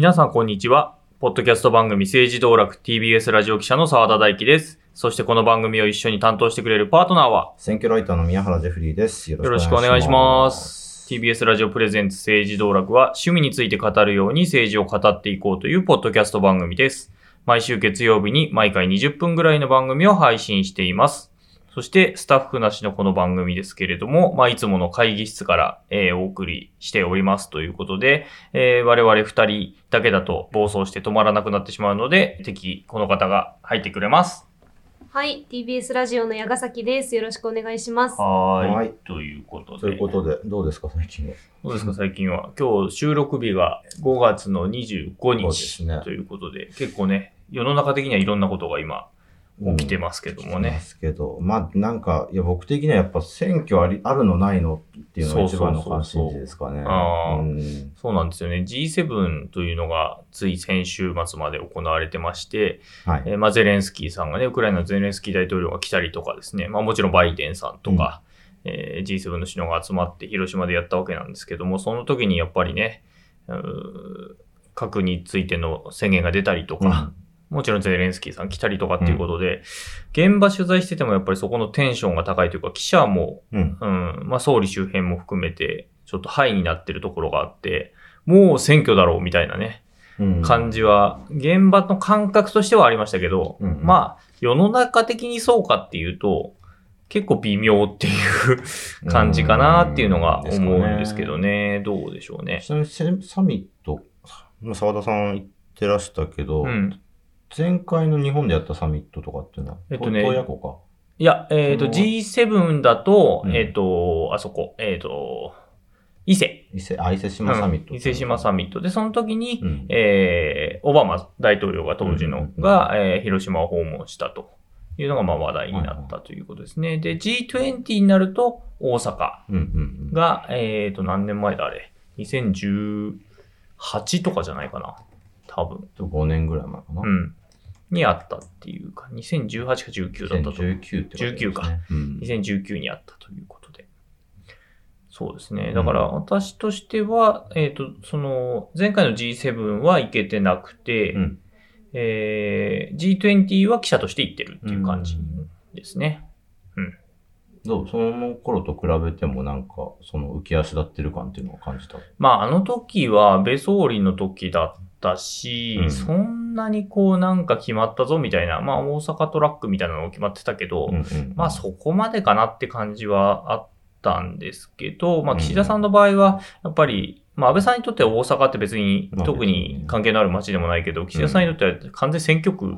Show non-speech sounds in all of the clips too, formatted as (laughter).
皆さんこんにちは。ポッドキャスト番組政治道楽 TBS ラジオ記者の澤田大樹です。そしてこの番組を一緒に担当してくれるパートナーは、選挙ライターの宮原ジェフリーです。よよろしくお願いします。TBS ラジオプレゼンツ政治道楽は趣味について語るように政治を語っていこうというポッドキャスト番組です。毎週月曜日に毎回20分ぐらいの番組を配信しています。そしてスタッフなしのこの番組ですけれども、まあ、いつもの会議室から、えーお送りしておりますということで、えー我々二人だけだと暴走して止まらなくなってしまうので、敵、この方が入ってくれます。はい、TBS ラジオの矢ヶ崎です。よろしくお願いします。はーい。はいということで。ということで、どうですか、最近は？どうですか、最近は？今日収録日が5月の25そうで日すねということで、結構ね、世の中的にはいろんなことが今起きてますけどもね。ですけど、まあ、なんか、いや、僕的にはやっぱ選挙あり、あるのないのっていうのが一番の関心事ですかね。そうなんですよね。G7 というのがつい先週末まで行われてまして、はい。えーまあ、ゼレンスキーさんがね、ウクライナのゼレンスキー大統領が来たりとかですね、まあもちろんバイデンさんとか、えー G7 の首脳が集まって広島でやったわけなんですけども、その時にやっぱりね、核についての宣言が出たりとか、もちろんゼレンスキーさん来たりとかっていうことで、現場取材しててもやっぱりそこのテンションが高いというか、記者も、うん。うん、まあ総理周辺も含めて、ちょっとハイになってるところがあって、もう選挙だろうみたいなね、うん感じは、現場の感覚としてはありましたけど、うんうんまあ、世の中的にそうかっていうと、結構微妙っていう (laughs) 感じかなっていうのが思うんですけどね。どうでしょうね。ちなみにセサミット、まあ澤田さん言ってらしたけど、うん。前回の日本でやったサミットとかっていうのは、えっとね洞爺湖か。いや、えっ、と、その G7 だと、うんえっ、と、あそこ、えっ、と、伊勢。伊勢、あ、伊勢志摩サミット、うん伊勢志摩サミットで、その時に、うんえーオバマ大統領が当時のが、えー広島を訪問したというのがまあ話題になったということですね。で、G20 になると大阪うんうんうん。が、えっ、と、何年前だあれ ?2018 とかじゃないかな多分。5年ぐらい前かな。うん。にあったっていうか、2018か19だったと。2019ってことですね。19かうん。2019にあったということで。そうですね。だから私としては、えっ、と、その、前回の G7 は行けてなくて、うんえー G20 は記者として行ってるっていう感じですね。どうその頃と比べてもなんか、その浮き足立ってる感っていうのを感じた？まあ、あの時は安倍総理の時だったし、うん。そんなにこうなんか決まったぞみたいな、まあ大阪トラックみたいなのも決まってたけど、うんうんまあそこまでかなって感じはあったんですけど、まあうん。岸田さんの場合は、やっぱり、まあ安倍さんにとっては大阪って別にまあ特に関係のある街でもないけど、岸田さんにとっては完全選挙区。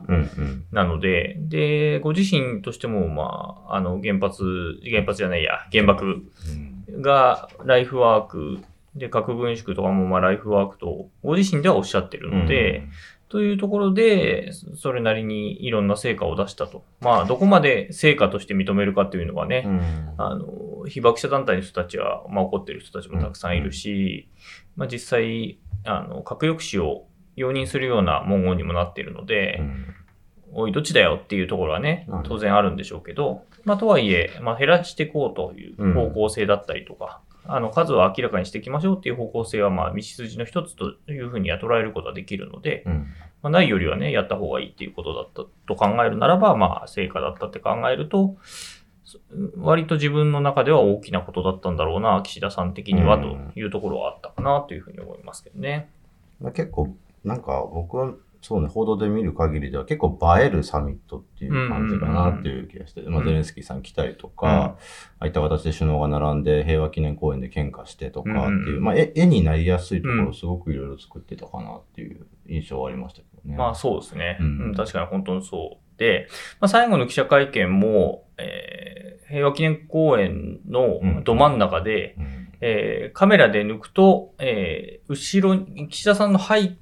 なので、で、ご自身としても、まあ、あの原発、原発じゃないや、原爆うん。がライフワークで、核軍縮とかもまあライフワークとご自身ではおっしゃってるので、、というところで、それなりにいろんな成果を出したと。まあ、どこまで成果として認めるかっていうのはね、うん。あの、被爆者団体の人たちは、まあ、怒ってる人たちもたくさんいるし、まあ、実際、あの、核抑止を容認するような文言にもなっているので、うん。おい、どっちだよっていうところはねうん、当然あるんでしょうけど、まあ、とはいえ、まあ、減らしていこうという方向性だったりとか、あの、数を明らかにしていきましょうっていう方向性は、まあ、道筋の一つというふうには捉えることができるので、うんまあ、ないよりはね、やった方がいいっていうことだったと考えるならば、まあ、成果だったって考えると、そ割と自分の中では大きなことだったんだろうな、岸田さん的にはうんというところはあったかなというふうに思いますけどね。まあ結構、なんか僕は、そうね、報道で見る限りでは結構映えるサミットっていう感じかなっていう気がして、まあうんゼレンスキーさん来たりとか、ああいった形で首脳が並んで平和記念公園で喧嘩してとかっていう、うんまあ絵絵になりやすいとこうんろをすごくいろいろ作ってたかなっていう印象はありましたけどね。まあそうですね。うん。うん確かに本当にそうで、まあ、最後の記者会見も、えー平和記念公園のど真ん中で、うん。えーカメラで抜くと、えー後ろに、岸田さんの背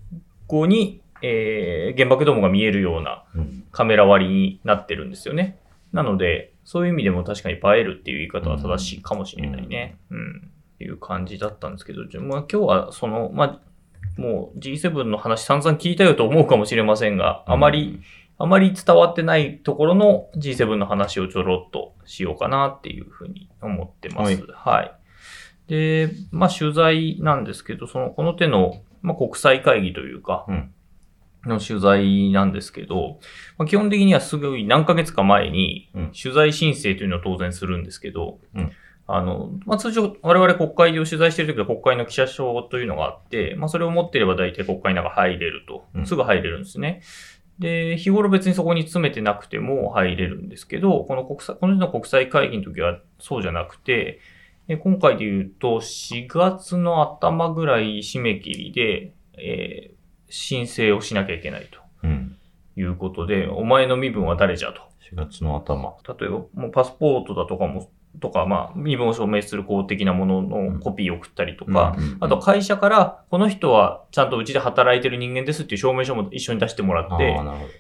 後に、えー原爆ドームが見えるようなうんカメラ割りになってるんですよね。なので、そういう意味でも確かに映えるっていう言い方は正しいかもしれないね。うん。いう感じだったんですけど、じゃあまあ今日はその、まあ、もう G7 の話散々聞いたよと思うかもしれませんが、あまり、あまり伝わってないところの G7 の話をちょろっとしようかなっていうふうに思ってます。はいはい。で、まあ取材なんですけど、その、この手のまあ、国際会議というか、うんの取材なんですけど、まあ、基本的にはすごい何ヶ月か前にうん取材申請というのを当然するんですけど、うんあの、まあ、通常我々国会を取材しているときは国会の記者証というのがあって、まあ、それを持っていれば大体国会の中入れるとう。んすぐ入れるんですね。で、日頃別にそこに詰めてなくても入れるんですけど、この国際、この時の国際会議の時はそうじゃなくて、え今回で言うと、4月の頭ぐらい締め切りで、えー申請をしなきゃいけないうん。ということで、お前の身分は誰じゃと。4月の頭。例えば、もうパスポートだとかも、とか、まあ、身分を証明する公的なもののコピーを送ったりとか、あと会社から、この人はちゃんとうちで働いてる人間ですっていう証明書も一緒に出してもらって。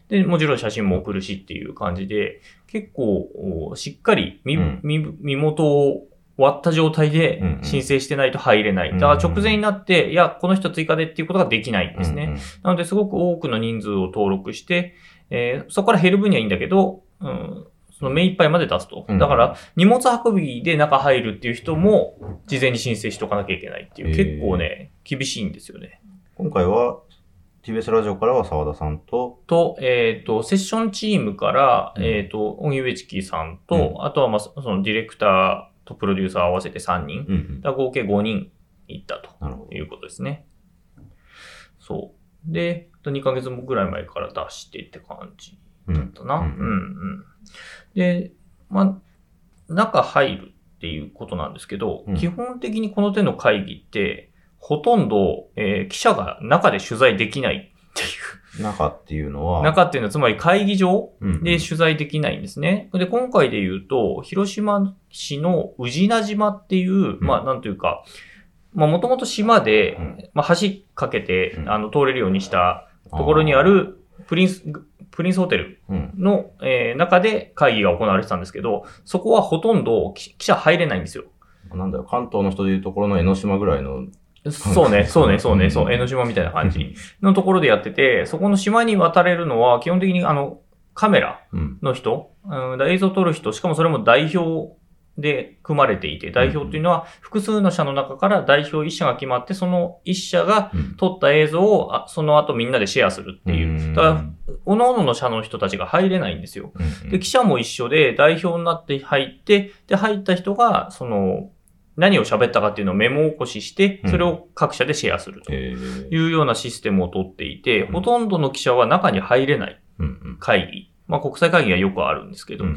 で、もちろん写真も送るしっていう感じで、結構、おしっかり身,、うん身身元を割った状態で申請してないと入れない。だから直前になって、いや、この人追加でっていうことができないんですね。なので、すごく多くの人数を登録して、えーそこから減る分にはいいんだけど、うん、その目いっぱいまで出すと。うんだから、荷物運びで中入るっていう人も、事前に申請しとかなきゃいけないっていう、結構ね、厳しいんですよね。今回は、TBS ラジオからは澤田さんと、と、えっ、と、セッションチームから、うんえっ、と、荻上チキさんと、うんあとは、まあ、そそのディレクターとプロデューサー合わせて3人。うんうん。だ合計5人行ったと。いうことですね。そう。で、2ヶ月ぐらい前から出してって感じうん。だな。ううんんうん。で、まあ、中入るっていうことなんですけど、うん基本的にこの手の会議って、ほとんど、えー記者が中で取材できないっていう。中っていうのは、中っていうのはつまり会議場うんうんで取材できないんですね。で、今回で言うと、広島市の宇品島っていう、まあ、なんというか、まあ、もともと島で、うんまあ、橋かけて、うんあの、通れるようにしたところにあ、る、プリンス、プリンスホテルあーうん。の、えー中で会議が行われてたんですけど、そこはほとんど記記者入れないんですよ。なんだよ、関東の人でいうところの江ノ島ぐらいの、そうね、そうね、そうね、うん。そう、江ノ島みたいな感じのところでやってて、そこの島に渡れるのは、基本的にあの、カメラうん。の人、うん、映像を撮る人、しかもそれも代表で組まれていて、代表っていうのは複数の社の中から代表1社が決まって、その1社がうん。撮った映像をあその後みんなでシェアするっていう。だから、各々の社の人たちが入れないんですよ。うん。で、記者も一緒で代表になって入って、で、入った人が、その、何を喋ったかっていうのをメモ起こしして、それを各社でシェアすると。えー。いうようなシステムを取っていて、うん。ほとんどの記者は中に入れない会議。まあ国際会議はよくあるんですけど、うん。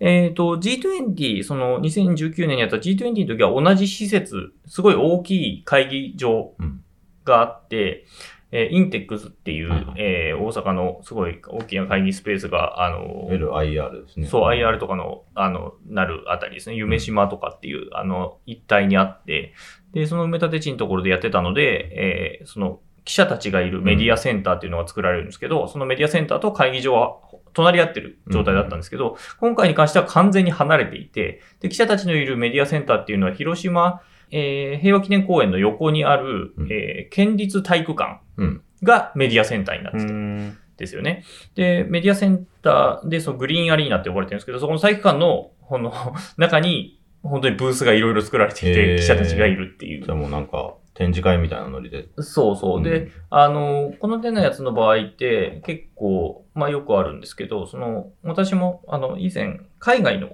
えっ、と、G20、その2019年にやった G20 の時は同じ施設、すごい大きい会議場うん。があって、えーインテックスっていう、はいはい。えー大阪のすごい大きな会議スペースが、あの、LIR ですね。そう、IR とかの、あの、なるあたりですね。夢島とかっていう、あの、一帯にあって、で、その埋め立て地のところでやってたので、えーその、記者たちがいるメディアセンターっていうのが作られるんですけど、そのメディアセンターと会議場は隣り合ってる状態だったんですけど、今回に関しては完全に離れていて、で、記者たちのいるメディアセンターっていうのは広島、えー平和記念公園の横にある、うんえー県立体育館うん。がメディアセンターになっうてて、ん。ですよね。で、メディアセンターで、そのグリーンアリーナって呼ばれてるんですけど、そこの体育館の、この (laughs) 中に、本当にブースがいろいろ作られていへて、ー記者たちがいるっていう。じゃあもうなんか、展示会みたいなノリで。そうそう。うんで、あの、この手のやつの場合って、結構、まあよくあるんですけど、その、私も、あの、以前、海外の、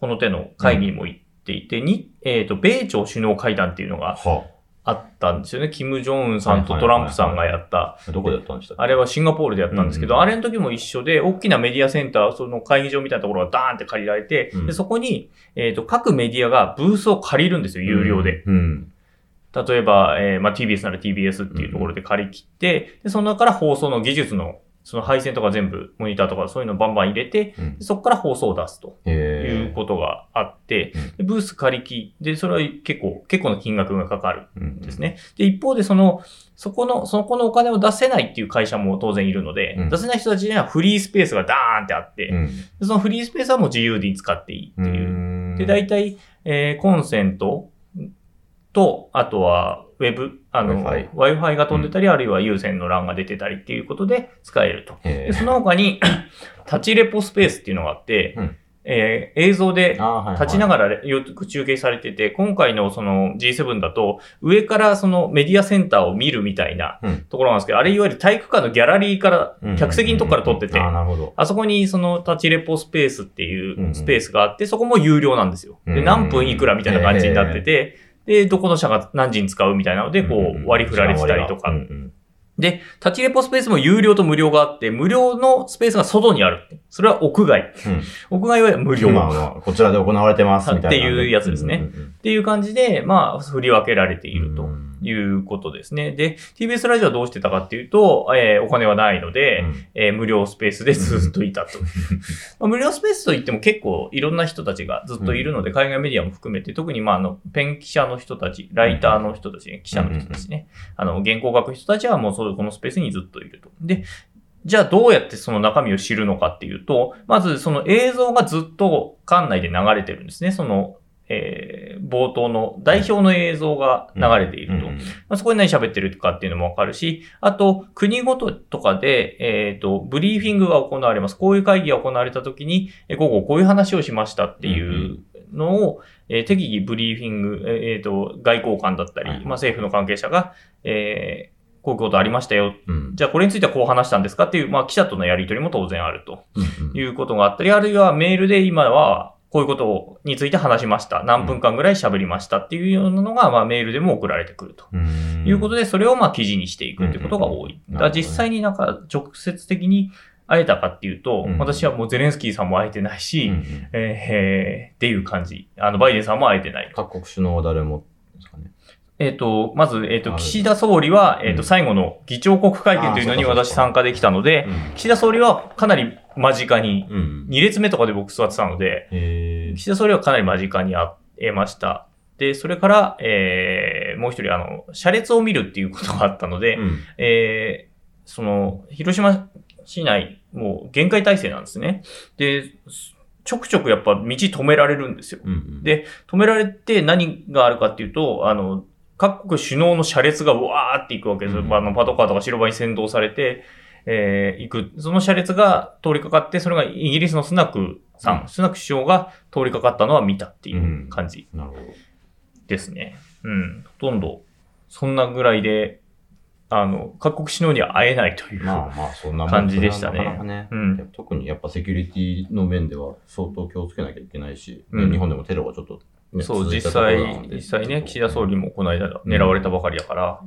この手の会議にも行っていて、に、えっ、と、米朝首脳会談っていうのがはあったんですよね。キム・ジョンウンさんとトランプさんがやった、あ。どこでやったんでしたあれはシンガポールでやったんですけど、うんうんあれの時も一緒で、大きなメディアセンター、その会議場みたいなところがダーンって借りられて、うんでそこに、えっ、と、各メディアがブースを借りるんですよ、有料で。。うん。例えば、えーまあ、TBS なら TBS っていうところで借り切って、でその中から放送の技術の、その配線とか全部、モニターとかそういうのをバンバン入れて、うんでそこから放送を出すといへうことがあって、うんでブース借り切って、それは結構、結構な金額がかかる。うんです。ね。で、一方でその、そこの、そこのお金を出せないっていう会社も当然いるので、うん出せない人たちにはフリースペースがダーンってあって、うん。でそのフリースペースはもう自由に使っていいっていう。うんで、大体、えーコンセントと、あとは、ウェブ、あの、Wi-Fi Wi-Fi が飛んでたり、あるいは有線の LAN が出てたりっていうことで使えると。へで、その他に、(clears throat) 立ちレポスペースっていうのがあって、うん。えー映像で立ちながらよく中継されてて、今回のその G7 だと、上からそのメディアセンターを見るみたいなうん。ところなんですけど、あれいわゆる体育館のギャラリーからうん、客席のとこから撮ってて、あそこにその立ちレポスペースってうんいううんスペースがあって、そこも有料なんですよ。で、うん。何分いくらみたいな感じになってて、で、どこの社が何時に使うみたいなので、こう割り振られてたりとか。うんうん。で、立ちレポスペースも有料と無料があって、無料のスペースが外にあるって。それは屋外。屋外は無料。まあまあ、こちらで行われてますみたいな。っていうやつですね。うんうんっていう感じで、まあ、振り分けられていうんると。うんいうことですね。で、TBS ラジオはどうしてたかっていうと、えーお金はないので、えー無料スペースでずっといたと。(laughs) まあ無料スペースといっても結構いろんな人たちがずっといるので、海外メディアも含めて、特にまああの、ペン記者の人たち、ライターの人たち、ね、記者の人たちね、あの、原稿を書く人たちはもうそうこのスペースにずっといると。で、じゃあどうやってその中身を知るのかっていうと、まずその映像がずっと館内で流れてるんですね。その、えー冒頭の代表の映像が流れていると。うんうんまあ、そこで何喋ってるかっていうのもわかるし、あと、国ごととかで、えっ、と、ブリーフィングが行われます。こういう会議が行われたときに、え午後こういう話をしましたっていうのを、えー適宜ブリーフィング、えーえーと、外交官だったり、はいまあ、政府の関係者が、えーこういうことありましたよ。うんじゃあこれについてはこう話したんですかっていう、まあ、記者とのやり取りも当然あるということがあったり、あるいはメールで今は、こういうことについて話しました。何分間ぐらい喋りましたっていうようなのが、まあ、メールでも送られてくると。うんいうことで、それをまあ記事にしていくっていうことが多い。うんだから実際になんか直接的に会えたかっていうと、うん私はもうゼレンスキーさんも会えてないし、うんうんえーっていう感じ。あの、バイデンさんも会えてない。各国首脳は誰もですかね。えっ、と、まず、えっ、と、岸田総理は、えっ、と、うん最後の議長国会見というのに私参加できたので、うん岸田総理はかなり間近に、うん。2列目とかで僕座ってたので、岸田総理はかなり間近に会えました。で、それから、えーもう一人、あの、車列を見るっていうことがあったので、うんえーその、広島市内、もう限界体制なんですね。で、ちょくちょくやっぱ道止められるんですよ。うんうんで止められて何があるかっていうと、あの、各国首脳の車列がわーって行くわけです。うんあの、パトカーとか白バイに先導されて、えー行く。その車列が通りかかって、それがイギリスのスナクさん、うんスナク首相が通りかかったのは見たっていう感じなるほど。ですね。うん。ほとんど、そんなぐらいで、あの、各国首脳には会えないという。まあまあ、そんな感じでしたねなかなかねうん特にやっぱセキュリティの面では相当気をつけなきゃいけないし、うん日本でもテロがちょっと、ねそう、実際、で実際ね、岸田総理もこの間狙われたばかりだから、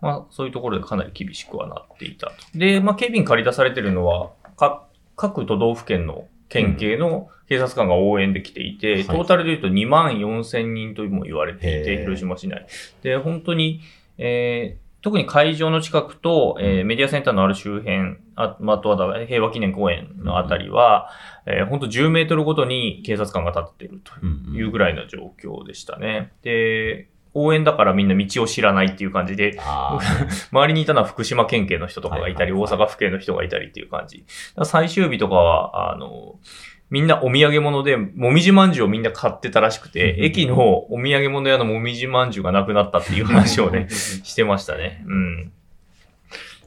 まあ、そういうところでかなり厳しくはなっていたと。で、まあ、警備に借り出されてるのは、か各都道府県の県警の警察官が応援できていて、はいトータルで言うと2万4千人とも言われていて、へー広島市内。で、本当に、えー特に会場の近くと、えーメディアセンターのある周辺、あまああとは平和記念公園のあたりは、えー本当10メートルごとに警察官が立っているとうんいうぐらいの状況でしたね。で、応援だからみんな道を知らないっていう感じで、あ (laughs) 周りにいたのは福島県警の人とかがいたり、大阪府警の人がいたりっていう感じ。最終日とかは、あの、みんなお土産物で、もみじまんじゅうをみんな買ってたらしくて、うん駅のお土産物屋のもみじまんじゅうがなくなったっていう話をね、してましたね。うん。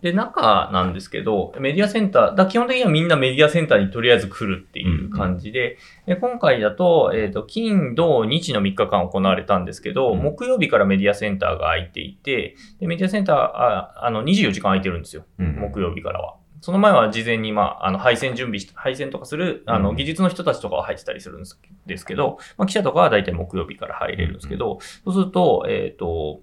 で、中なんですけど、メディアセンター、だ基本的にはみんなメディアセンターにとりあえず来るっていう感じで、で今回だと、えっ、と、金、土、日の3日間行われたんですけど、うん木曜日からメディアセンターが空いていて、でメディアセンター、ああの、24時間空いてるんですよ。うん木曜日からは。その前は事前に、まあ、あの、配線準備して、配線とかする、あの、うん技術の人たちとかは入ってたりするんですけど、まあ、記者とかは大体木曜日から入れるんですけど、そうすると、えっ、と、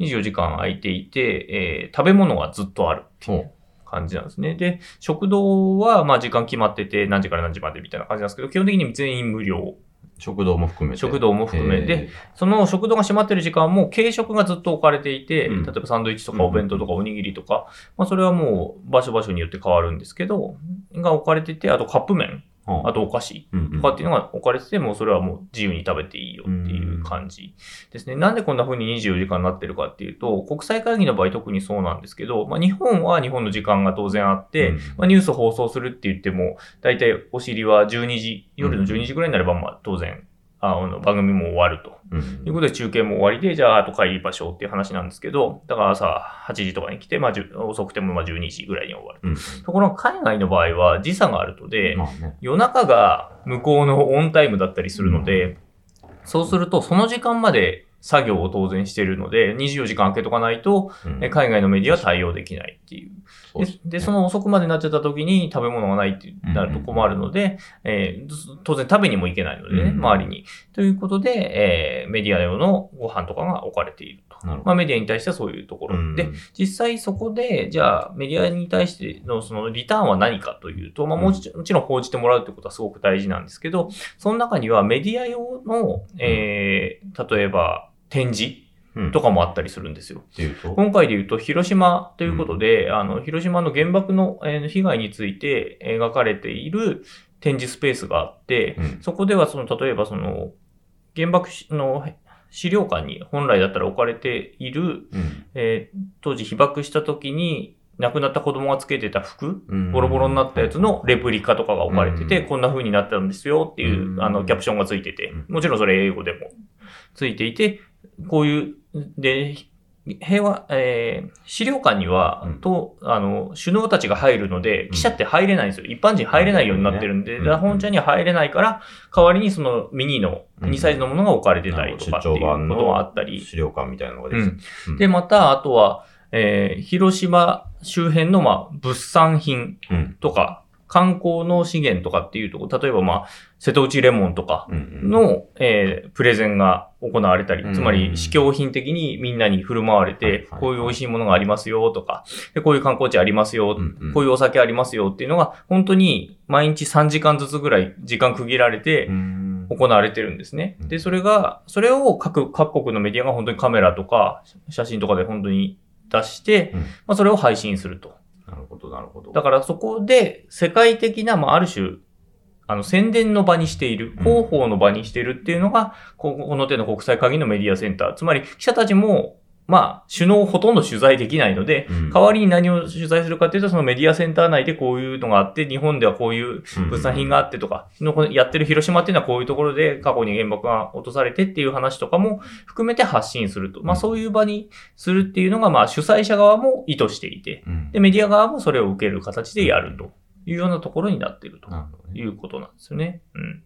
24時間空いていて、えー食べ物がずっとあるっていう感じなんですね。で、食堂は、まあ、時間決まってて、何時から何時までみたいな感じなんですけど、基本的に全員無料。食堂も含めて。食堂も含めて、その食堂が閉まってる時間も軽食がずっと置かれていて、うん。例えばサンドイッチとかお弁当とかおにぎりとか、まあそれはもう場所場所によって変わるんですけど、が置かれてて、あとカップ麺、うんあとお菓子うんとかっていうのが置かれてて、もうそれはもう自由に食べていいよっていう感じですね。なんでこんな風に24時間になってるかっていうと、国際会議の場合特にそうなんですけど、まあ日本は日本の時間が当然あって、うん。まあ、ニュース放送するって言っても、大体お尻は12時、夜の12時ぐらいになれば、まあ当然、あの、番組も終わると。うんということで中継も終わりで、じゃあ後帰りましょうっていう話なんですけど、だから朝8時とかに来て、まあ10遅くてもまあ12時ぐらいに終わる。うん。ところが海外の場合は時差があるとで、まあね。夜中が向こうのオンタイムだったりするので、そうするとその時間まで作業を当然しているので、24時間空けとかないと、うんえ海外のメディアは対応できないっていう。そうでで、その遅くまでになっちゃった時に食べ物がないってなると困るので、えー当然食べにも行けないのでね、うん周りに。ということで、えーメディア用のご飯とかが置かれていると。まあメディアに対してはそういうところ。うんで、実際そこで、じゃあメディアに対してのそのリターンは何かというと、まあもちもちろん報じてもらうということはすごく大事なんですけど、その中にはメディア用の、えー例えば展示うん。とかもあったりするんですよ。うと、今回で言うと、広島ということで、あの、広島の原爆の、えー被害について描かれている展示スペースがあって、うん。そこでは、その、例えばその、原爆の資料館に本来だったら置かれている、うん。えー当時被爆した時に亡くなった子供がつけてた服、うん。ボロボロになったやつのレプリカとかが置かれてて、うん。こんな風になったんですよっていう、うん。あの、キャプションがついててうん、もちろんそれ英語でもついていて、こういう、で、平和、えー資料館には、うん。と、あの、首脳たちが入るので、記者って入れないんですよ。一般人入れないようになってるんで、本社には入れないから、代わりにそのミニのうん。2サイズのものが置かれてたりとかっていうことがあったり。資料館みたいなのができてるうん。で、また、あとは、えー広島周辺の、まあ、物産品うん。とか、観光の資源とかっていうところ、例えばまあ、瀬戸内レモンとかうんの、えープレゼンが行われたり、うんつまり試供品的にみんなに振る舞われはいては、い。こういう美味しいものがありますよとか、でこういう観光地ありますよ、うんうん。こういうお酒ありますよっていうのが、本当に毎日3時間ずつぐらい時間区切られてうん。行われてるんですね。う。ん。で、それが、それを各、各国のメディアが本当にカメラとか写真とかで本当に出して、うん。まあ、それを配信すると。なるほど、なるほど。だからそこで世界的な、まあ、ある種、あの、宣伝の場にしている、うん。広報の場にしているっていうのが、ここの手の国際会議のメディアセンター。つまり、記者たちも、まあ、首脳をほとんど取材できないので、うん。代わりに何を取材するかっていうと、そのメディアセンター内でこういうのがあって、日本ではこういう物産品があってとか、のやってる広島っていうのはこういうところで過去に原爆が落とされてっていう話とかも含めて発信すると。まあそういう場にするっていうのが、まあ主催者側も意図していて、うん。で、メディア側もそれを受ける形でやるというようなところになっているということなんですよね。うん。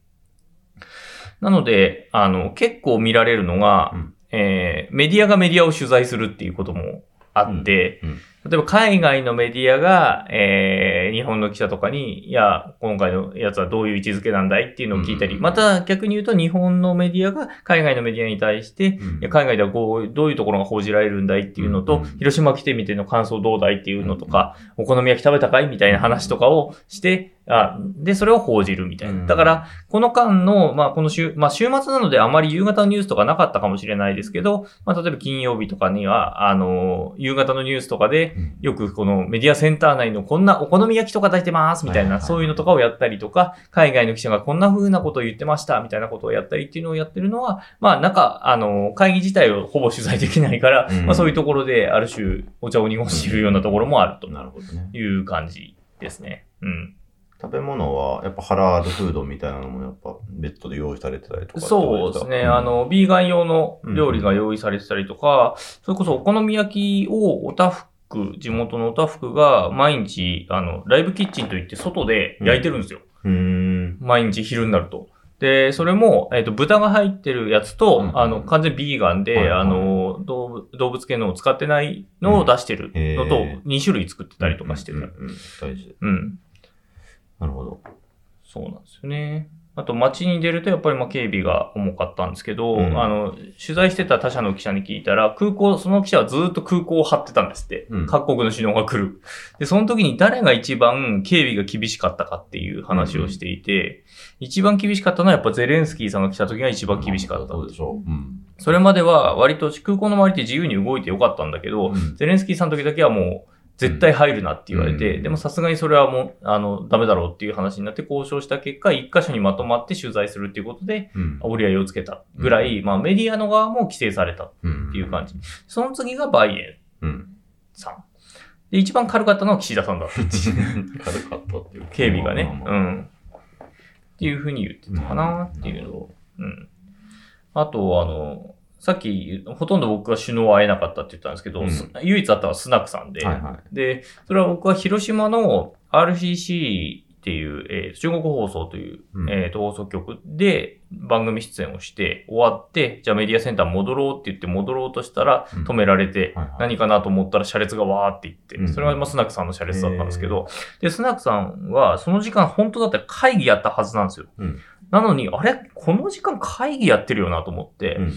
なので、あの、結構見られるのが、うんえーメディアがメディアを取材するっていうこともあって、うんうん。例えば海外のメディアが、えー日本の記者とかに、いや、今回のやつはどういう位置づけなんだいっていうのを聞いたり、うん。また逆に言うと日本のメディアが海外のメディアに対して、うん。いや海外ではこう、どういうところが報じられるんだいっていうのと、うん。広島来てみての感想どうだいっていうのとか、お好み焼き食べたかいみたいな話とかをして、あで、それを報じるみたいな。うんだから、この間の、まあ、この週、まあ、週末なのであまり夕方のニュースとかなかったかもしれないですけど、まあ、例えば金曜日とかには、あの、夕方のニュースとかで、うんよくこのメディアセンター内のこんなお好み焼きとか出してますみたいな、そういうのとかをやったりとか、海外の記者がこんな風なことを言ってましたみたいなことをやったりっていうのをやってるのは、まあなんか、あの、会議自体をほぼ取材できないから、うんまあそういうところである種お茶を濁しているようなところもあるとなるほどね。いう感じですね。うん。食べ物は、やっぱハラールフードみたいなのもやっぱ別途で用意されてたりとかそうですね。あ、の、ビーガン用の料理が用意されてたりとか、それこそお好み焼きをおたふく、地元のおたふくが毎日、あの、ライブキッチンといって外で焼いてるんですよ。うん、うーん。毎日昼になると。で、それも、えっ、と、豚が入ってるやつと、うんあの、完全ビーガンで、はいはいあの、動物動物系のを使ってないのを出してるのと、うんへー2種類作ってたりとかしてた。うんうんうん大事。うん。なるほど。そうなんですよね。あと街に出るとやっぱりまあ警備が重かったんですけど、うんあの、取材してた他社の記者に聞いたら、空港、その記者はずっと空港を張ってたんですって。うん各国の首脳が来る。で、その時に誰が一番警備が厳しかったかっていう話をしていて、一番厳しかったのはやっぱゼレンスキーさんが来た時が一番厳しかった。そうでしょう。うん。それまでは割と空港の周りって自由に動いてよかったんだけど、うんゼレンスキーさんの時だけはもう、絶対入るなって言われて、うんでもさすがにそれはもう、あの、ダメだろうっていう話になって交渉した結果、一箇所にまとまって取材するっていうことで、うん。折り合いをつけたぐらい、まあメディアの側も規制されたっうんていう感じ。その次がバイエうん。ンさん。で、一番軽かったのは岸田さんだった。(laughs) 軽かったっていう。警備がね。まあまあまあうん。っていうふうに言ってたかなっていうのを。うん。あと、あの、さっき、ほとんど僕は首脳は会えなかったって言ったんですけど、うん。す唯一会ったのはスナクさんで、はいはで、それは僕は広島の RCC っていう、えー中国放送という、うん。えーと放送局で番組出演をして終わって、じゃあメディアセンター戻ろうって言って戻ろうとしたらうん。止められて、何かなと思ったら車列がわーって行って、うん。それはまあスナクさんの車列だったんですけど、で、スナクさんはその時間本当だったら会議やったはずなんですよ。うん。なのに、あれ？この時間会議やってるよなと思って、うん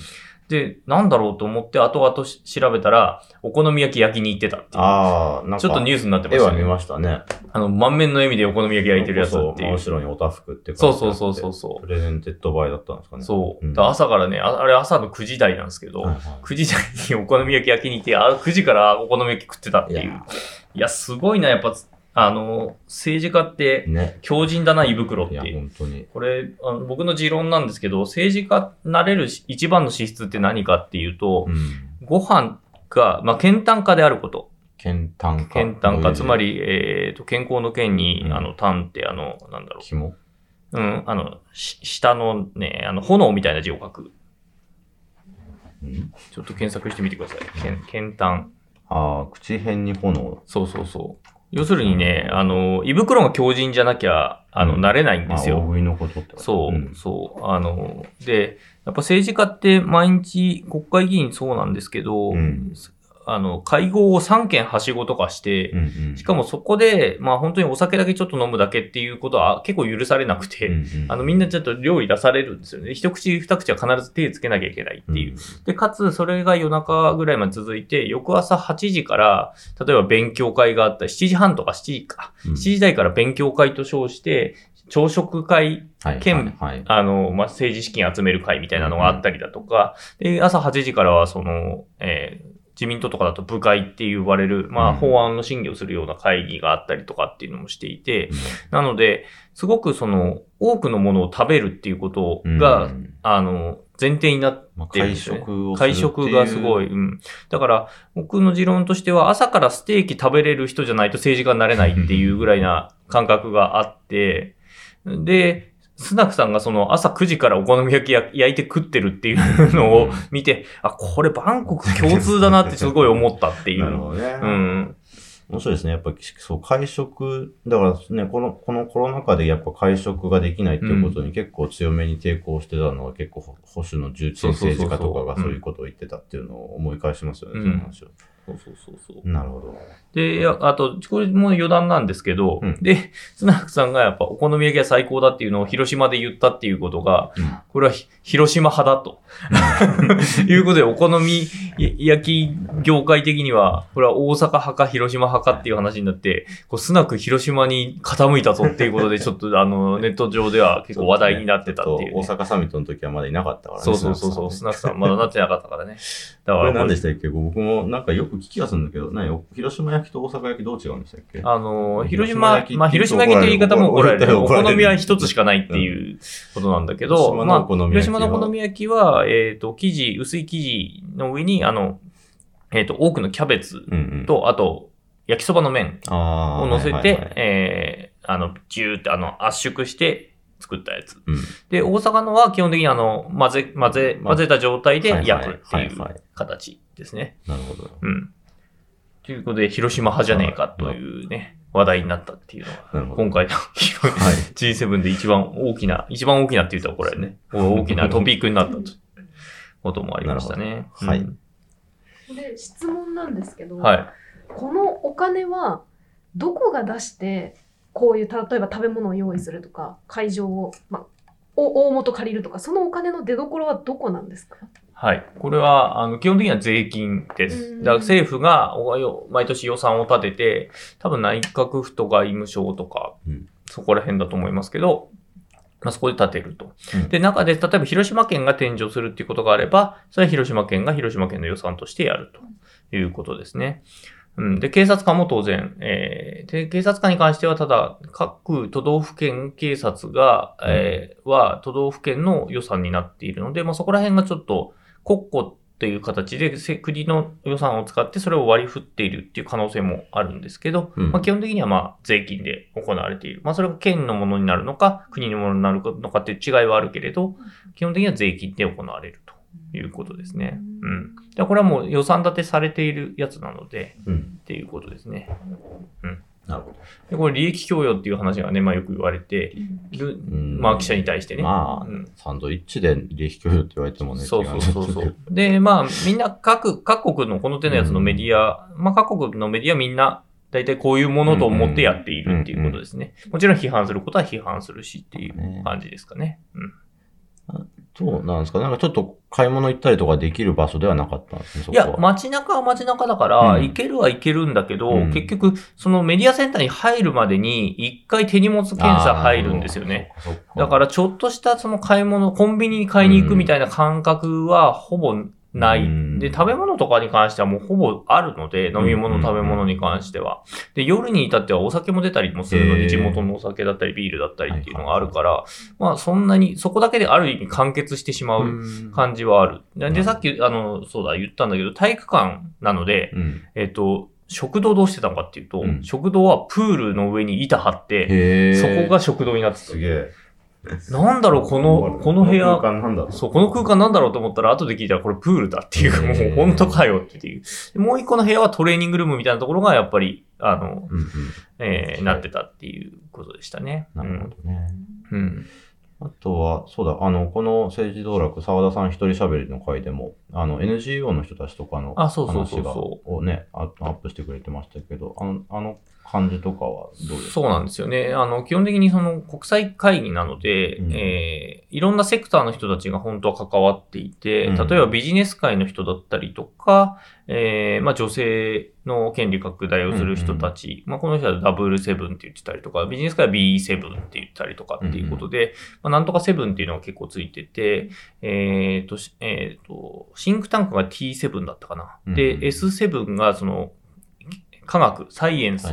で、なんだろうと思って後々し調べたら、お好み焼き焼きに行ってたっていう。ああ、なんか、ちょっとニュースになってま絵は見したね。ましたね。あの、満面の笑みでお好み焼き焼いてるやつそうっていう。後ろにおたふくってそうそうそうそうそ presented by だったんですかう。ね。そう。うんだから朝からねあ、あれ朝の9時台なんですけど、はいはい9時台にお好み焼き焼きに行って、あ9時からお好み焼き食ってたっていやいう。いや、すごいな、やっぱ、あの、政治家ってね。強靭だな、胃袋って。本当に。これあの、僕の持論なんですけど、政治家なれるし一番の資質って何かっていうと、うん。ご飯が、まあ、健単化であること。健単化。健単化、つまり。り、えっ、と、健康の健に、うんあの、単って、あの、なんだろ紐？う。うん、あの、し下のね、あの、炎みたいな字を書く。うん？ちょっと検索してみてください。健、健単。ああ、口辺に炎。そうそうそう。要するにね、あの、胃袋が強靭じゃなきゃ、あの、うんなれないんまあ、ですよ。大食いのことってそう、んそう。あの、で、やっぱ政治家って毎日国会議員そうなんですけど、うんあの、会合を3件はしごとかして、うんうん。しかもそこで、まあ本当にお酒だけちょっと飲むだけっていうことは結構許されなくて、うんうん、あのみんなちょっと料理出されるんですよね。一口二口は必ず手つけなきゃいけないっていう。で、かつそれが夜中ぐらいまで続いて、翌朝8時から、例えば勉強会があった7時半とか7時か。うん、7時台から勉強会と称して、朝食会はい、兼はいはい、あの、まあ、政治資金集める会みたいなのがあったりだとか、で、朝8時からは、その、えー自民党とかだと部会って言われる、まあ、うん。法案の審議をするような会議があったりとかっていうのもしていて、なので、すごくその、多くのものを食べるっていうことうんが、うん。あの、前提になってるんです会食がすごい。うん。だから、僕の持論としては、朝からステーキ食べれる人じゃないと政治家になれないっていうぐらいな感覚があって、で、スナクさんがその朝9時からお好み焼きや焼いて食ってるっていうのを見て、あ、これバンコク共通だなってすごい思ったっていう。なるほどね。うん。面白いですね。やっぱ、そう、会食、だからね、この、このコロナ禍でやっぱ会食ができないっていうことに結構強めに抵抗してたのは結構保守の重鎮政治家とかがそういうことを言ってたっていうのを思い返しますよね、うんその話を。そうそうそうそう。なるほど。で、あと、これも余談なんですけど、うんで、(laughs) スナックさんがやっぱお好み焼きが最高だっていうのを広島で言ったっていうことが、これはひ広島派だと。(laughs) いうことで、お好み焼き業界的には、これは大阪派か広島派かっていう話になって、こうスナック広島に傾いたぞっていうことで、ちょっとあの、ネット上では結構話題になってたっていう、大ね。阪サミットの時はまだいなかったからね。そうそうそうそう、スナックさんまだなってなかったからね。だからこれ何でしたっけ？僕もなんかよく聞きがするんだけど、何？広島焼きと大阪焼きどう違うんでしたっけ？あの、広広島、まあ、広島焼きって言い方も怒られる。お好みは一つしかないっていうことなんだけど、まあ広島のお好み焼きは、えっ、と、生地、薄い生地の上に、あの、えっ、と、多くのキャベツうんうん。と、あと、焼きそばの麺を乗せて、はいはいはい。えーあの、ジューって、あの、圧縮して作ったやつ。うんで、大阪のは基本的にあの、混ぜ、混ぜ、ま混ぜた状態で焼くってはいう形ですね。なるほど。うん。ということで、広島派じゃねえかというね、話題になったっていうのが。今回のはい。G7 で一番大きな、一番大きなって言ったらこれね、大きな (laughs) トピックになったとこともありましたね。はいうんで質問なんですけど、はい。このお金はどこが出してこういう例えば食べ物を用意するとか会場を、まあ、お大元借りるとかそのお金の出所はどこなんですか？はい。これは、あの、基本的には税金でうす。んだから政府がおよ毎年予算を立てて、多分内閣府と外務省とか、うんそこら辺だと思いますけど、まあ、そこで立てると。うんで、中で、例えば広島県が転除するっていうことがあれば、それは広島県が広島県の予算としてやるということですね。うん、で、警察官も当然、えーで、警察官に関しては、ただ、各都道府県警察が、えーは、都道府県の予算になっているので、まあ、そこら辺がちょっと、国庫という形でせ国の予算を使ってそれを割り振っているっていう可能性もあるんですけど、うん。まあ、基本的にはまあ税金で行われている。まあそれが県のものになるのか、国のものになるのかっていう違いはあるけれど、基本的には税金で行われるということですね。うん。でこれはもう予算立てされているやつなので、うん。っていうことですね。なるほど。で、これ利益供与っていう話がね、まあよく言われている、うんまあ記者に対してね。まあうんサンドイッチで利益供与って言われてもね。そうそうそうそ違う。で、まあ、みんな各、各国のこの手のやつのメディア、まあ各国のメディアみんな、大体こういうものと思ってやっているっていうことですね。もちろん批判することは批判するしっていう感じですかね。うん。そうなんですか？なんかちょっと買い物行ったりとかできる場所ではなかったんですね、そいや。街中は街中だから、うん行けるは行けるんだけど、うん結局、そのメディアセンターに入るまでに、一回手荷物検査入るんですよね。だから、ちょっとしたその買い物、コンビニに買いに行くみたいな感覚はほぼない。うんで、食べ物とかに関してはもうほぼあるので、飲み物、うん食べ物に関しては。で、夜に至ってはお酒も出たりもするので、地元のお酒だったりビールだったりっていうのがあるから、まあそんなに、そこだけである意味完結してしまううん感じはある。で、うんさっき、あの、そうだ、言ったんだけど、体育館なので、うん。えっと、食堂どうしてたのかっていうと、うん食堂はプールの上に板張って、へそこが食堂になってたす。げえ。(laughs) なんだろう、この、この部屋、空間なんだろうそう、この空間なんだろうと思ったら、後で聞いたらこれプールだっていう、もう本当かよっていう。もう一個の部屋はトレーニングルームみたいなところが、やっぱり、あの、うんうん。えー、なってたっていうことでしたね。なるほどね。うん。うん。あとは、そうだ、あの、この政治道楽、沢田さん一人喋りの回でも、あの、NGO の人たちとかのあそうそうそう話がそうをね、アアップしてくれてましたけど、あの、あの感じとかはどうですか？そうなんですよね。あの、基本的にその国際会議なので、うん。えーいろんなセクターの人たちが本当は関わっていて、うん。例えばビジネス界の人だったりとか、えーまあ女性の権利拡大をする人たち、まあこの人はダブルセブンって言ってたりとか、ビジネス界は B7 って言ったりとかっていうことで、まあなんとかセブンっていうのが結構ついてて、えっ、と、しえっ、と、シンクタンクが T7 だったかな。で、うん S7 がその、科学、サイエンス。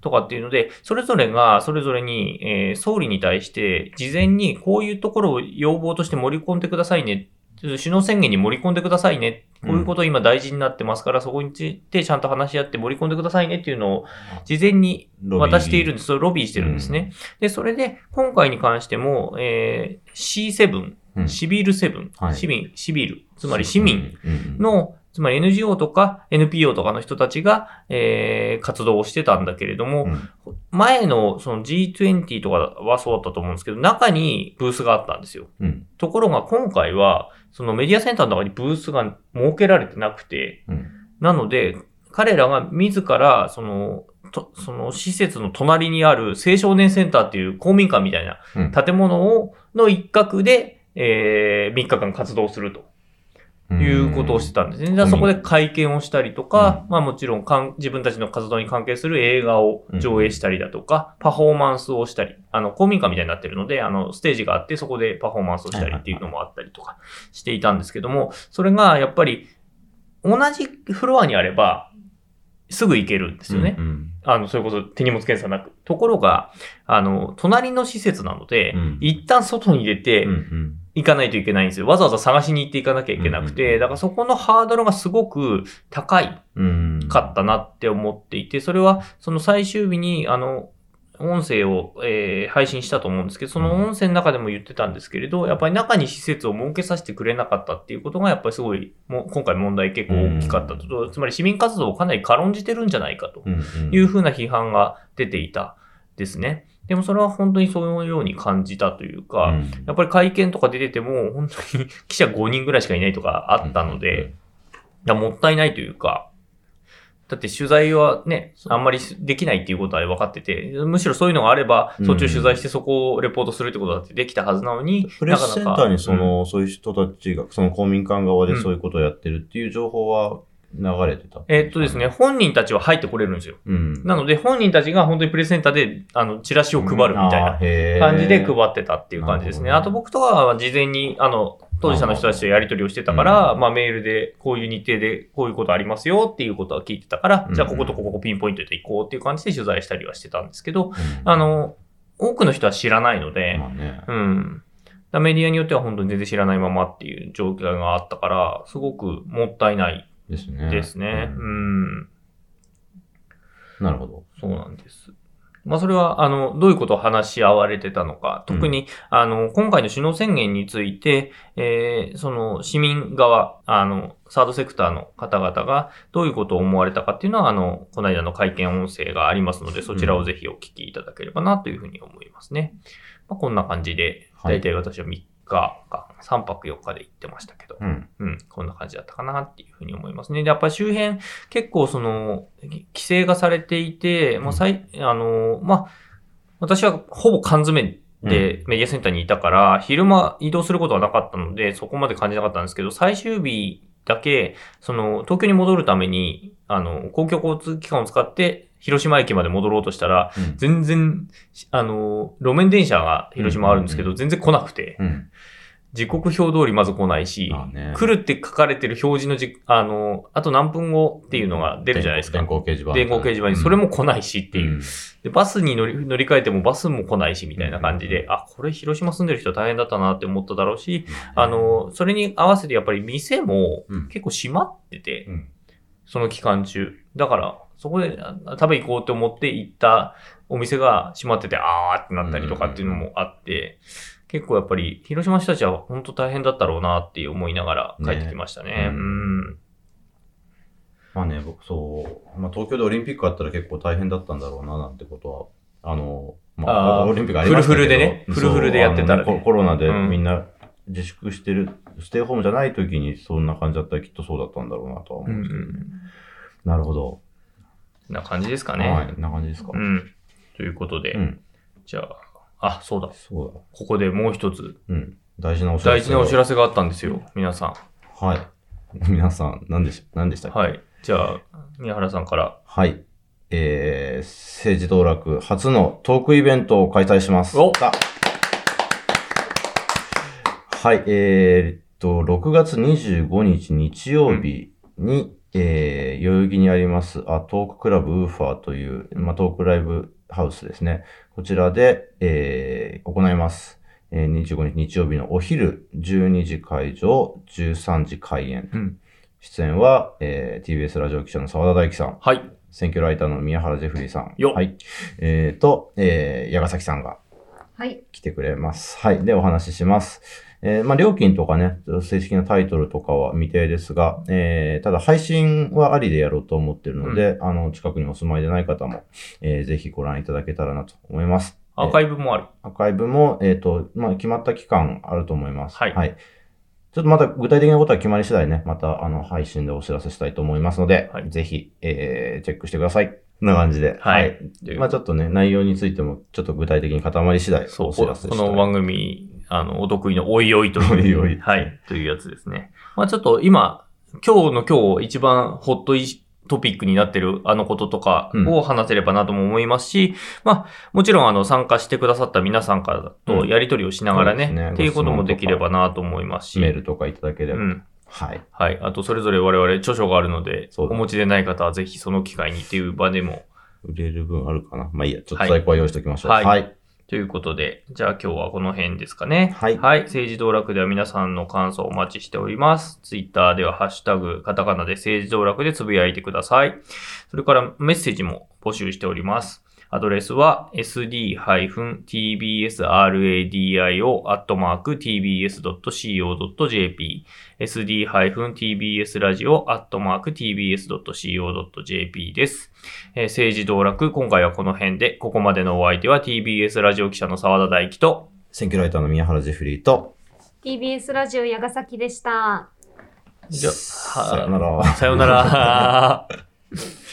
とかっていうので、それぞれが、それぞれに、えー総理に対して、事前にこういうところを要望として盛り込んでくださいね。首脳宣言に盛り込んでくださいね。こういうこと今大事になってますから、そこについてちゃんと話し合って盛り込んでくださいね。っていうのを事前に渡しているんです。それロビーしてるんですね。で、それで、今回に関しても、えー C7、うん。シビル7、はい。市民、シビル、つまり市民。うん。の、つまり NGO とか NPO とかの人たちが、えー活動をしてたんだけれども、うん前のその G20 とかはそうだったと思うんですけど、中にブースがあったんですよ。うん。ところが今回は、そのメディアセンターの中にブースが設けられてなくて、うん。なので、彼らが自ら、その、とその施設の隣にある青少年センターっていう公民館みたいなうん建物を、の一角で、えー、3日間活動するということをしてたんですね。じゃあそこで会見をしたりとか、うん。まあもちろんかん自分たちの活動に関係する映画を上映したりだとか、パフォーマンスをしたり、あの、公民館みたいになってるので、あの、ステージがあって、そこでパフォーマンスをしたりっていうのもあったりとかしていたんですけども、それがやっぱり、同じフロアにあれば、すぐ行けるんですよね。うんあの、それこそ手荷物検査なく。ところが、あの、隣の施設なので、うん一旦外に出て、うんうん行かないといけないんですよ。わざわざ探しに行っていかなきゃいけなくて、うんうんうんだからそこのハードルがすごく高いうん。かったなって思っていて、それはその最終日に、あの、音声を、えー配信したと思うんですけど、その音声の中でも言ってたんですけれど、やっぱり中に施設を設けさせてくれなかったっていうことが、やっぱりすごい、もう今回問題結構大きかったと。つまり市民活動をかなり軽んじてるんじゃないかと。いうふうな批判が出ていたですね。でもそれは本当にそういうように感じたというか、うん。やっぱり会見とか出てても、本当に (laughs) 記者5人ぐらいしかいないとかあったので、もったいないというか、だって取材はね、あんまりできないっていうことは分かってて、むしろそういうのがあれば、うんそっちを取材してそこをレポートするってことだってできたはずなのに、プレスセンターにそうんの、そういう人たちが、その公民館側でそういうことをやってるっていう情報は流れてた。えーっとですね、。本人たちは入ってこれるんですよ。うん。なので、本人たちが本当にプレスセンターで、あの、チラシを配るみたいなな感じで配ってたっていう感じですね。あと僕とかは事前に、あの、当事者の人たちとやり取りをしてたから、うんまあメールでこういう日程でこういうことありますよっていうことは聞いてたから、うんじゃあこことここピンポイントで行こうっていう感じで取材したりはしてたんですけど、うんあの、多くの人は知らないので、まあね。うん。だメディアによっては本当に全然知らないままっていう状況があったから、すごくもったいないですね。ですね。ううんん。なるほど。そうなんです。まあ、それは、あの、どういうことを話し合われてたのか、特に、あの、今回の首脳宣言について、えーその、市民側、あの、サードセクターの方々が、どういうことを思われたかっていうのは、あの、この間の会見音声がありますので、そちらをぜひお聞きいただければな、というふうに思いますね。まあ、こんな感じで、はい。大体私は3日か、3泊4日で行ってましたけど、うん。うん、こんな感じだったかなっていうふうに思いますね。で、やっぱり周辺、結構その、規制がされていて、まあ、さい、あの、まあ、私はほぼ缶詰でメディアセンターにいたから、昼間移動することはなかったので、そこまで感じなかったんですけど、最終日だけ、その、東京に戻るために、あの、公共交通機関を使って、広島駅まで戻ろうとしたら、うん。全然、あの、路面電車が広島あるんですけど、うん全然来なくて、うん。時刻表通りまず来ないし、まあね。来るって書かれてる表示のじ、あの、あと何分後っていうのが出るじゃないですか。電光掲示板。電光掲示板に、それも来ないしっていう。うん。で、バスに乗り乗り換えてもバスも来ないしみたいな感じで、あ、これ広島住んでる人は大変だったなって思っただろうし、あ、の、それに合わせてやっぱり店もうん。結構閉まってて、うん。その期間中。だから、そこであ食べ行こうと思って行ったお店が閉まってて、あーってなったりとかっていうのもあって、結構やっぱり広島の人たちは本当大変だったろうなって思いながら帰ってきましたね。ねうん。まあね、僕そう、まあ東京でオリンピックあったら結構大変だったんだろうな、なんてことは、あの、まあ、あーオリンピックありましたけどフルフルでねフルフルでやってたらねココロナでうんみんな自粛してる、ステイホームじゃない時にそんな感じだったらきっとそうだったんだろうなとは思ううんんですけど、うん。なるほど。な感じですかね。はい、な感じですか。うん。ということで、うん。じゃあ、あ、そうだ。そうだ。ここでもう一つ、うん。大事なお知らせ。大事なお知らせがあったんですよ。皆さはい。(laughs) 皆さん、何でし、何でしたっん。け？はい。じゃあ、宮原さんから。はい。えー、政治道楽初のトークイベントを開催します。おあはい、えーっと、6月25日日曜日に、えー、代々木にあります、あ、トーククラブウーファーという、まあ、トークライブハウスですね。こちらで、えー、行います。えー、25日日曜日のお昼12時会場、13時開演。うん。出演は、えー、TBS ラジオ記者の澤田大樹さん。はい。選挙ライターの宮原ジェフリーさん。よっはい。えー、と、えー、矢ヶ崎さんがはい。来てくれます。はい。で、お話しします。えー、まあ、料金とかね、正式なタイトルとかは未定ですが、えー、ただ配信はありでやろうと思ってるので、あの、近くにお住まいでない方も、えー、ぜひご覧いただけたらなと思います。アーカイブもある。アーカイブも、えっ、と、まあ、決まった期間あると思います。はいちょっとまた具体的なことは決まり次第ね、また、あの、配信でお知らせしたいと思いますので、はいぜひ、えー、チェックしてください。こんな感じで。はいでまあちょっとね、内容についても、ちょっと具体的に固まり次第、そう、お知らせしたい。この番組、あの、お得意のおいおいという。おいおいはい。というやつですね。まあちょっと今、今日の今日一番ホットイトピックになってるあのこととかを話せればなとも思いますし、まあもちろんあの参加してくださった皆さんからとやり取りをしながらね、うんねっていうこともできればなと思いますし。メールとかいただければ。うん。はい。はい。あと、それぞれ我々著書があるので、お持ちでない方はぜひその機会にっていう場でも。売れる分あるかな。まあいいや、ちょっはいと在庫は用意しておきましょう。はいはい。ということで、じゃあ今日はこの辺ですかね。はいはい。政治道楽では皆さんの感想をお待ちしております。ツイッターではハッシュタグ、カタカナで政治道楽でつぶやいてください。それからメッセージも募集しております。アドレスは sd-tbsradio.tbs.co.jp sd-tbsradio.tbs.co.jp です。えー政治道楽、今回はこの辺で、ここまでのお相手は TBS ラジオ記者の澤田大樹と、選挙ライターの宮原ジェフリーと、TBS ラジオ矢ヶ崎でした。じゃあ、さよなら。さよなら。(laughs)